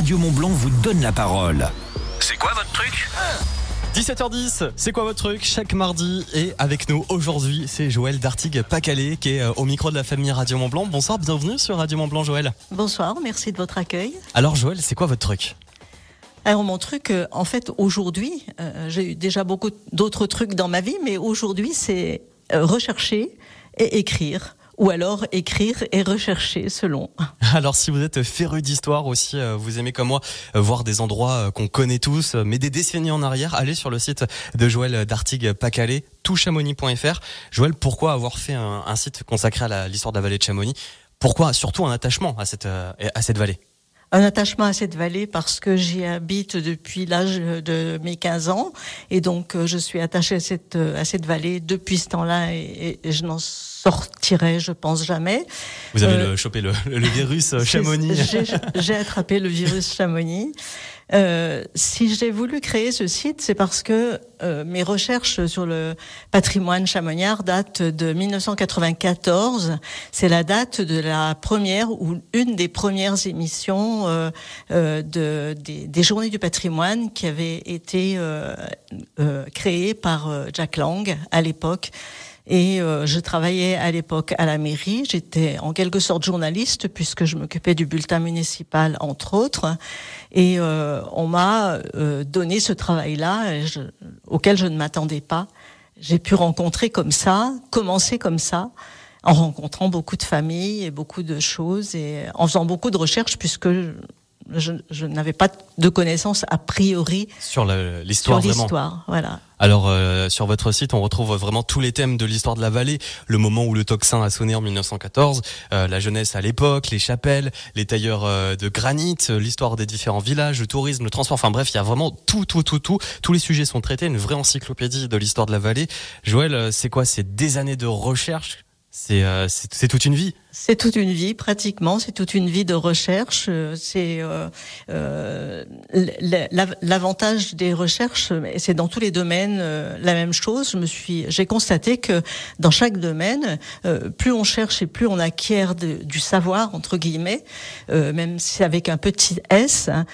Radio Mont Blanc vous donne la parole. C'est quoi votre truc? 17h10, c'est quoi votre truc? Chaque mardi et avec nous aujourd'hui, c'est Joël Dartigue Pacalé qui est euh, au micro de la famille Radio Mont Blanc. Bonsoir, bienvenue sur Radio Mont Blanc Joël. Bonsoir, merci de votre accueil. Alors Joël, c'est quoi votre truc? Alors mon truc, euh, en fait, aujourd'hui, euh, j'ai eu déjà beaucoup d'autres trucs dans ma vie, mais aujourd'hui, c'est rechercher et écrire ou alors écrire et rechercher selon. Alors si vous êtes féru d'histoire aussi, euh, vous aimez comme moi euh, voir des endroits euh, qu'on connaît tous, mais des décennies en arrière, allez sur le site de Joël Dartigue Pacalé, touchamonix.fr. Joël, pourquoi avoir fait un, site consacré à l'histoire de la vallée de Chamonix? Pourquoi? Surtout un attachement à cette, à cette vallée un attachement à cette vallée parce que j'y habite depuis l'âge de mes 15 ans et donc je suis attachée à cette, à cette vallée depuis ce temps-là et, et je n'en sortirai, je pense jamais. Vous avez euh, chopé le, virus euh, Chamonix. J'ai attrapé le virus Chamonix. Euh, si j'ai voulu créer ce site, c'est parce que euh, mes recherches sur le patrimoine chamoniard datent de 1994. C'est la date de la première ou une des premières émissions euh, de, des, des, Journées du patrimoine qui avait été créée par Jack Lang à l'époque. Et euh, je travaillais à l'époque à la mairie. J'étais en quelque sorte journaliste puisque je m'occupais du bulletin municipal entre autres. Et euh, on m'a euh, donné ce travail-là auquel je ne m'attendais pas. J'ai pu rencontrer comme ça, commencer comme ça, en rencontrant beaucoup de familles et beaucoup de choses et en faisant beaucoup de recherches puisque je, n'avais pas de connaissances a priori sur l'histoire. Sur l'histoire, voilà. Alors euh, sur votre site, on retrouve vraiment tous les thèmes de l'histoire de la vallée, le moment où le tocsin a sonné en 1914, euh, la jeunesse à l'époque, les chapelles, les tailleurs euh, de granit, l'histoire des différents villages, le tourisme, le transport. Enfin bref, il y a vraiment tout, tout, tout, tout. Tous les sujets sont traités, une vraie encyclopédie de l'histoire de la vallée. Joël, c'est quoi? C'est des années de recherche euh, c'est c'est toute une vie. C'est toute une vie pratiquement. C'est toute une vie de recherche. C'est euh, euh l'avantage des recherches, c'est dans tous les domaines euh, la même chose. Je me suis, j'ai constaté que dans chaque domaine, plus on cherche et plus on acquiert du savoir entre guillemets, même si avec un petit s, hein,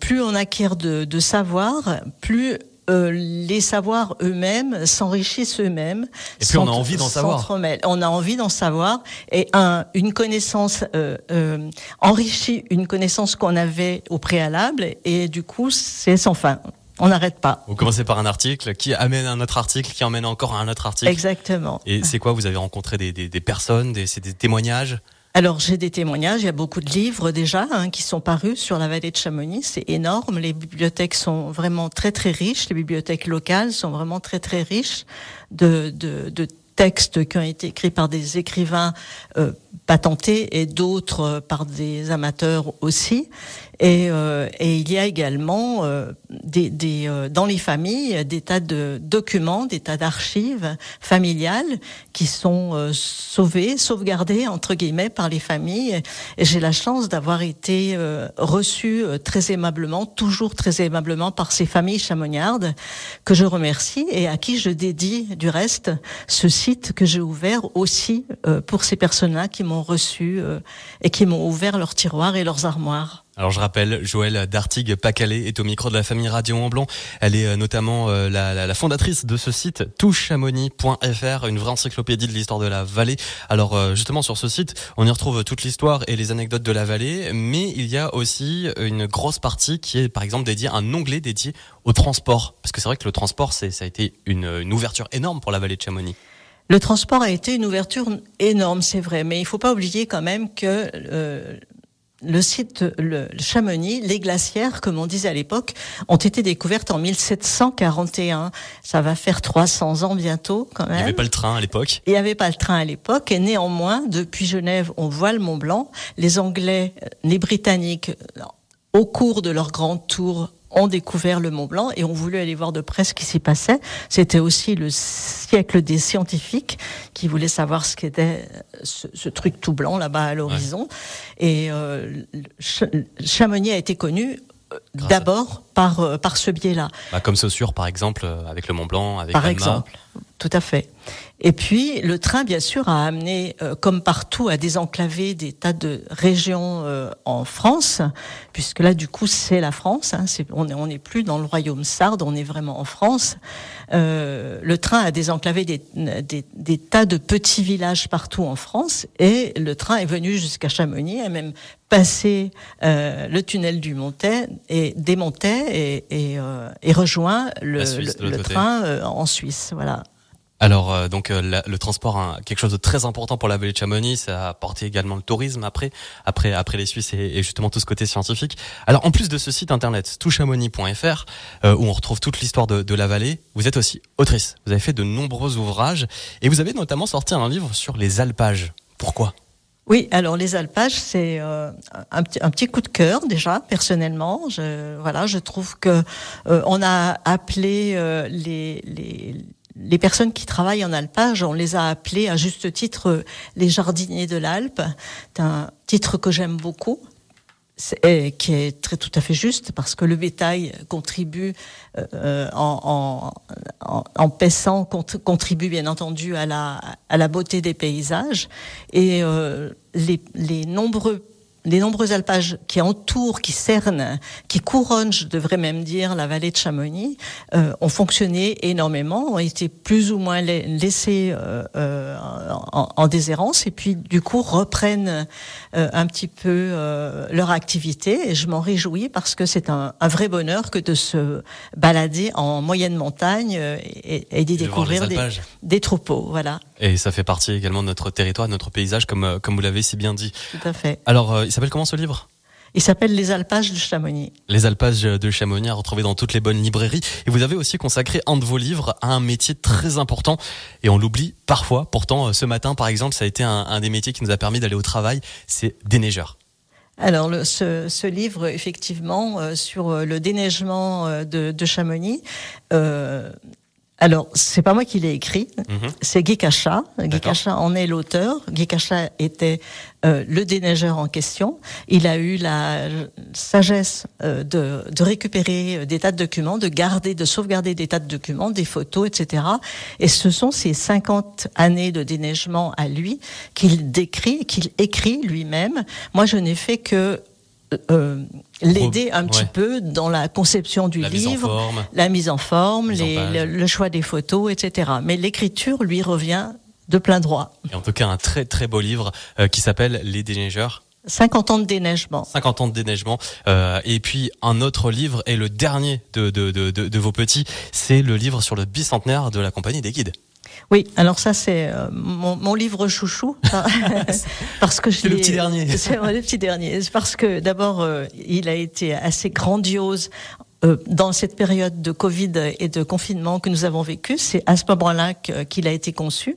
plus on acquiert de savoir, plus euh, les savoirs eux-mêmes s'enrichissent eux-mêmes. Et puis on a envie d'en savoir. On a envie d'en savoir et un, une connaissance euh, euh, enrichit une connaissance qu'on avait au préalable et du coup c'est sans fin. On n'arrête pas. Vous commencez par un article qui amène un autre article qui emmène encore un autre article. Exactement. Et c'est quoi Vous avez rencontré des, des, des personnes, des, des témoignages? Alors j'ai des témoignages, il y a beaucoup de livres déjà hein, qui sont parus sur la vallée de Chamonix, c'est énorme, les bibliothèques sont vraiment très très riches, les bibliothèques locales sont vraiment très très riches de, de, textes qui ont été écrits par des écrivains euh, patentés et d'autres euh, par des amateurs aussi. Et, euh, et il y a également euh, des, des euh, dans les familles des tas de documents, des tas d'archives familiales qui sont sauvés, sauvegardés entre guillemets par les familles. Et j'ai la chance d'avoir été reçue très aimablement, toujours très aimablement par ces familles chamoniardes que je remercie et à qui je dédie du reste ce site que j'ai ouvert aussi pour ces personnes-là qui m'ont reçu et qui m'ont ouvert leurs tiroirs et leurs armoires. Alors je rappelle, Joël Dartigue Pacalé est au micro de la famille Radio en Blanc. Elle est euh, notamment euh, la, la, fondatrice de ce site touchamonix.fr, une vraie encyclopédie de l'histoire de la vallée. Alors euh, justement sur ce site, on y retrouve toute l'histoire et les anecdotes de la vallée, mais il y a aussi une grosse partie qui est par exemple dédiée, un onglet dédié au transport. Parce que c'est vrai que le transport, c'est, ça a été une, une ouverture énorme pour la vallée de Chamonix. Le transport a été une ouverture énorme, c'est vrai, mais il faut pas oublier quand même que euh, le site, le, Chamonix, les glacières, comme on disait à l'époque, ont été découvertes en 1741. Ça va faire 300 ans bientôt, quand même. Il n'y avait pas le train à l'époque. Il n'y avait pas le train à l'époque, et néanmoins, depuis Genève, on voit le Mont Blanc. Les Anglais, les Britanniques, au cours de leur grande tour ont découvert le Mont Blanc et ont voulu aller voir de près ce qui s'y passait. C'était aussi le siècle des scientifiques qui voulaient savoir ce qu'était ce, ce, truc tout blanc là-bas à l'horizon. Et euh, Chamonix a été connu euh, d'abord par euh, par ce biais-là. Bah, comme Saussure par exemple avec le Mont Blanc avec Par exemple. tout à fait. Et puis le train, bien sûr, a amené, euh, comme partout, à désenclaver des tas de régions euh, en France, puisque là, du coup, c'est la France. Hein, on n'est on est plus dans le royaume sarde, on est vraiment en France. Euh, le train a désenclavé des, des, des, tas de petits villages partout en France, et le train est venu jusqu'à Chamonix, a même passé euh, le tunnel du Montet et démontait et, et, et rejoint le, le, le train en Suisse. Voilà. Alors euh, donc euh, le transport, hein, quelque chose de très important pour la vallée de Chamonix, ça a apporté également le tourisme après, après, après les Suisses et, justement tout ce côté scientifique. Alors en plus de ce site internet touchamonix.fr euh, où on retrouve toute l'histoire de, de, la vallée, vous êtes aussi autrice. Vous avez fait de nombreux ouvrages et vous avez notamment sorti un livre sur les alpages. Pourquoi? Oui, alors les alpages, c'est euh, un, petit, coup de cœur déjà personnellement. Je, voilà, je trouve que euh, on a appelé euh, les, les les personnes qui travaillent en alpage, on les a appelées à juste titre les jardiniers de l'Alpe. C'est un titre que j'aime beaucoup qui est très tout à fait juste parce que le bétail contribue euh, en, en, en, paissant contribue bien entendu à la à la beauté des paysages. Et euh, les, les nombreux les nombreux alpages qui entourent, qui cernent, qui couronnent, je devrais même dire, la vallée de Chamonix, euh, ont fonctionné énormément, ont été plus ou moins laissés euh, euh, en, en, déshérence, et puis du coup reprennent euh, un petit peu euh, leur activité. Et je m'en réjouis parce que c'est un, un, vrai bonheur que de se balader en moyenne montagne euh, et, et d'y découvrir des, des, troupeaux. Voilà. Et ça fait partie également de notre territoire, de notre paysage, comme comme vous l'avez si bien dit. Tout à fait. Alors il s'appelle comment ce livre? Il s'appelle Les Alpages de Chamonix. Les Alpages de Chamonix à retrouver dans toutes les bonnes librairies. Et vous avez aussi consacré un de vos livres à un métier très important. Et on l'oublie parfois. Pourtant, euh, ce matin, par exemple, ça a été un, un des métiers qui nous a permis d'aller au travail. C'est déneigeur. Alors, le, ce, ce, livre, effectivement, euh, sur euh, le déneigement de, de Chamonix, euh, alors, c'est pas moi qui l'ai écrit, -hmm. c'est Guy Cachat. Guy Cachat en est l'auteur. Guy Cachat était euh, le déneigeur en question. Il a eu la sagesse euh, de, de, récupérer des tas de documents, de garder, de sauvegarder des tas de documents, des photos, etc. Et ce sont ces 50 années de déneigement à lui qu'il décrit, qu'il écrit lui-même. Moi, je n'ai fait que euh, l'aider un petit ouais. peu dans la conception du la livre, mise la mise en forme, les, le, le, choix des photos, etc. Mais l'écriture lui revient de plein droit. Et en tout cas, un très très beau livre euh, qui s'appelle Les déneigeurs. 50 ans de déneigement. 50 ans de déneigement. Euh, et puis un autre livre, et le dernier de, de, de, de vos petits, c'est le livre sur le bicentenaire de la compagnie des guides. Oui, alors ça c'est euh, mon, mon, livre chouchou parce que c'est le petit dernier. C'est le petit dernier. Parce que d'abord euh, il a été assez grandiose euh, dans cette période de Covid et de confinement que nous avons vécu. C'est à ce moment-là qu'il a été conçu.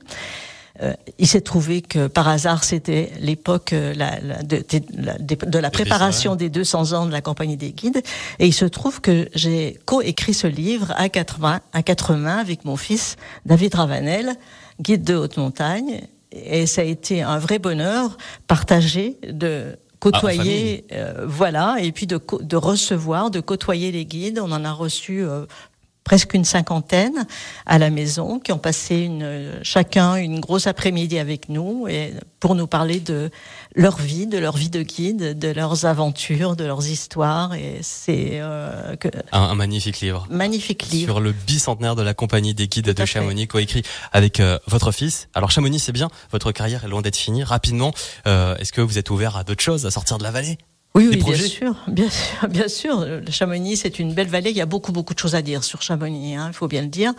Euh, il s'est trouvé que par hasard c'était l'époque euh, la, la, de, de, de, la préparation des 200 ans de la compagnie des guides. Et il se trouve que j'ai coécrit ce livre à quatre mains, à quatre mains avec mon fils David Ravanel, guide de haute montagne. Et ça a été un vrai bonheur partagé de côtoyer, ah, euh, voilà, et puis de, de recevoir, de côtoyer les guides. On en a reçu euh, presque une cinquantaine à la maison qui ont passé une, chacun une grosse après-midi avec nous et pour nous parler de leur vie, de leur vie de guide, de leurs aventures, de leurs histoires. Et c'est euh, que... un, un, magnifique livre. Magnifique livre sur le bicentenaire de la compagnie des guides de Chamonix, coécrit avec euh, votre fils. Alors Chamonix, c'est bien, votre carrière est loin d'être finie. Rapidement, euh, est-ce que vous êtes ouvert à d'autres choses, à sortir de la vallée? Oui, oui, bien sûr, bien sûr, bien sûr. Chamonix, c'est une belle vallée. Il y a beaucoup, beaucoup de choses à dire sur Chamonix, hein, il faut bien le dire.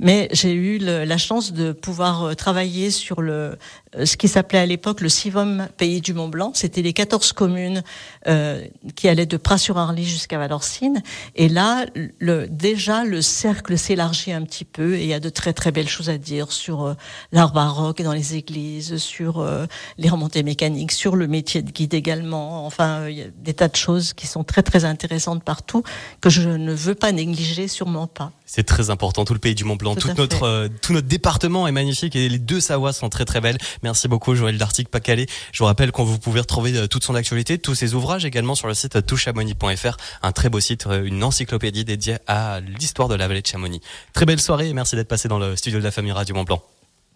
Mais j'ai eu le, la chance de pouvoir euh, travailler sur le ce qui s'appelait à l'époque le Sivom Pays du Mont Blanc. C'était les 14 communes euh, qui allaient de Pras-sur-Arly jusqu'à Valorcine. Et là, le, déjà, le cercle s'élargit un petit peu et il y a de très, très belles choses à dire sur euh, l'art baroque dans les églises, sur euh, les remontées mécaniques, sur le métier de guide également. Enfin, il y a des tas de choses qui sont très, très intéressantes partout que je ne veux pas négliger, sûrement pas. C'est très important. Tout le pays du Mont Blanc, tout, notre euh, tout notre département est magnifique et les deux Savoies sont très très belles. Merci beaucoup Joël Dartic Pacalé. Je vous rappelle qu'on vous pouvez retrouver euh, toute son actualité, tous ses ouvrages également sur le site touchamonix.fr, un très beau site, euh, une encyclopédie dédiée à l'histoire de la vallée de Chamonix. Très belle soirée et merci d'être passé dans le studio de la famille Radio Mont Blanc.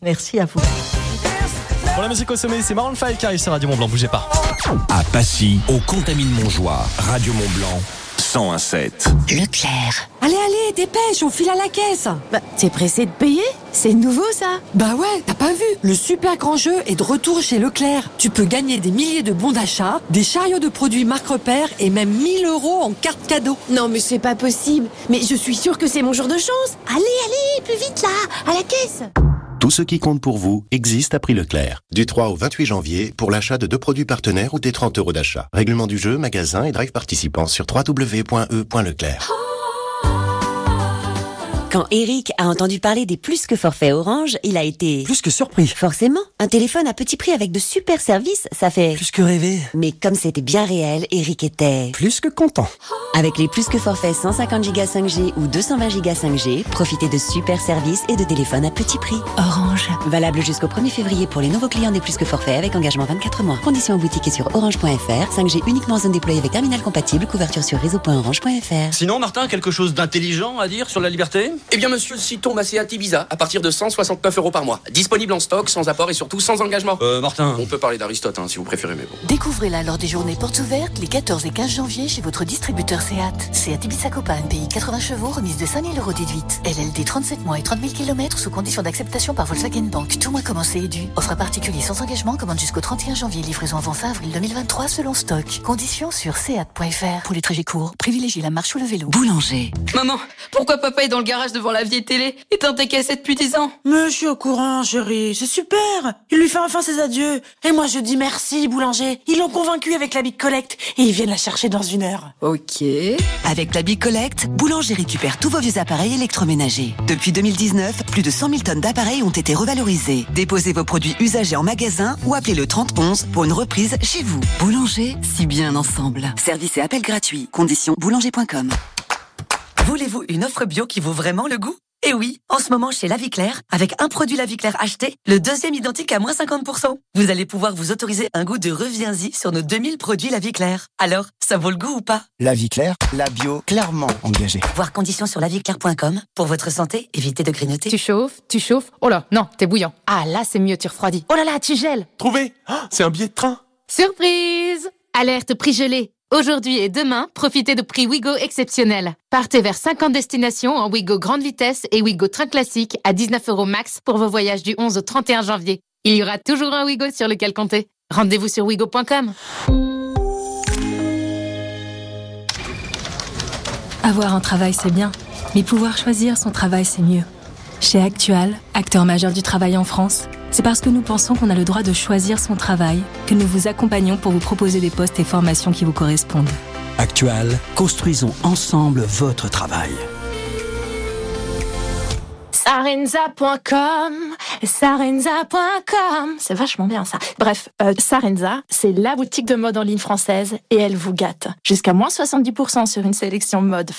Merci à vous. Pour la musique au sommet, c'est Maroon 5 qui arrive sur Radio Mont Blanc. Bougez pas. À Passy, au Contamine Montjoie, Radio Mont Blanc. 101.7. Leclerc. Allez, allez, dépêche, on file à la caisse. Bah, t'es pressé de payer? C'est nouveau ça Bah ouais, t'as pas vu Le super grand jeu est de retour chez Leclerc. Tu peux gagner des milliers de bons d'achat, des chariots de produits marque repère et même 1000 euros en carte cadeau. Non mais c'est pas possible. Mais je suis sûre que c'est mon jour de chance. Allez, allez, plus vite là, à la caisse. Tout ce qui compte pour vous existe à prix Leclerc. Du 3 au 28 janvier pour l'achat de deux produits partenaires ou des 30 euros d'achat. Règlement du jeu, magasin et drive participants sur www.e.leclerc. Quand Eric a entendu parler des plus que forfaits Orange, il a été... Plus que surpris. Forcément, un téléphone à petit prix avec de super services, ça fait... Plus que rêver. Mais comme c'était bien réel, Eric était... Plus que content. Avec les plus que forfaits 150 Go 5G ou 220 Go 5G, profitez de super services et de téléphones à petit prix. Orange. Valable jusqu'au 1er février pour les nouveaux clients des plus que forfaits avec engagement 24 mois. Conditions en boutique et sur orange.fr. 5G uniquement en zone déployée avec terminal compatible. Couverture sur réseau.orange.fr. Sinon, Martin, quelque chose d'intelligent à dire sur la liberté? Eh bien, monsieur, citons ma Seat Ibiza à partir de 169 euros par mois. Disponible en stock, sans apport et surtout sans engagement. Euh, Martin. On peut parler d'Aristote hein, si vous préférez, mais bon. Découvrez-la lors des journées portes ouvertes les 14 et 15 janvier chez votre distributeur Seat. Seat Ibiza Copa, pays 80 chevaux, remise de 5000 euros déduite. LLD 37 mois et 30 000 km sous condition d'acceptation par Volkswagen Bank. Tout mois commencé et dû. Offre à particulier sans engagement, commande jusqu'au 31 janvier. Livraison avant fin avril 2023 selon stock. Conditions sur seat.fr. Pour les trajets courts, privilégiez la marche ou le vélo. Boulanger. Maman, pourquoi papa est dans le garage devant la vieille télé et tes cassette depuis 10 ans Mais je suis au courant, chérie. C'est super. Il lui fait enfin ses adieux. Et moi, je dis merci, boulanger. Ils l'ont convaincu avec la Big Collect et ils viennent la chercher dans une heure. Ok. Avec la Big Collect, Boulanger récupère tous vos vieux appareils électroménagers. Depuis 2019, plus de 100 000 tonnes d'appareils ont été revalorisés. Déposez vos produits usagés en magasin ou appelez le 3011 pour une reprise chez vous. Boulanger, si bien ensemble. Service et appel gratuit. Conditions boulanger.com. Voulez-vous une offre bio qui vaut vraiment le goût? Et oui, en ce moment chez La Vie Claire, avec un produit La Vie Claire acheté, le deuxième identique à moins 50%. Vous allez pouvoir vous autoriser un goût de reviens-y sur nos 2000 produits La Vie Claire. Alors, ça vaut le goût ou pas? La Vie Claire, la bio clairement engagée. Voir conditions sur laviclaire.com. Pour votre santé, évitez de grignoter. Tu chauffes, tu chauffes. Oh là, non, t'es bouillant. Ah là, c'est mieux, tu refroidis. Oh là là, tu gèles. Trouvé C'est un billet de train. Surprise Alerte prix gelé. Aujourd'hui et demain, profitez de prix Wigo exceptionnels. Partez vers 50 destinations en Wigo grande vitesse et Wigo train classique à 19 euros max pour vos voyages du 11 au 31 janvier. Il y aura toujours un Wigo sur lequel compter. Rendez-vous sur wigo.com. Avoir un travail, c'est bien, mais pouvoir choisir son travail, c'est mieux. Chez Actual, acteur majeur du travail en France, c'est parce que nous pensons qu'on a le droit de choisir son travail que nous vous accompagnons pour vous proposer des postes et formations qui vous correspondent. Actual, construisons ensemble votre travail. Sarenza.com, Sarenza.com, c'est vachement bien ça. Bref, euh, Sarenza, c'est la boutique de mode en ligne française et elle vous gâte. Jusqu'à moins 70% sur une sélection mode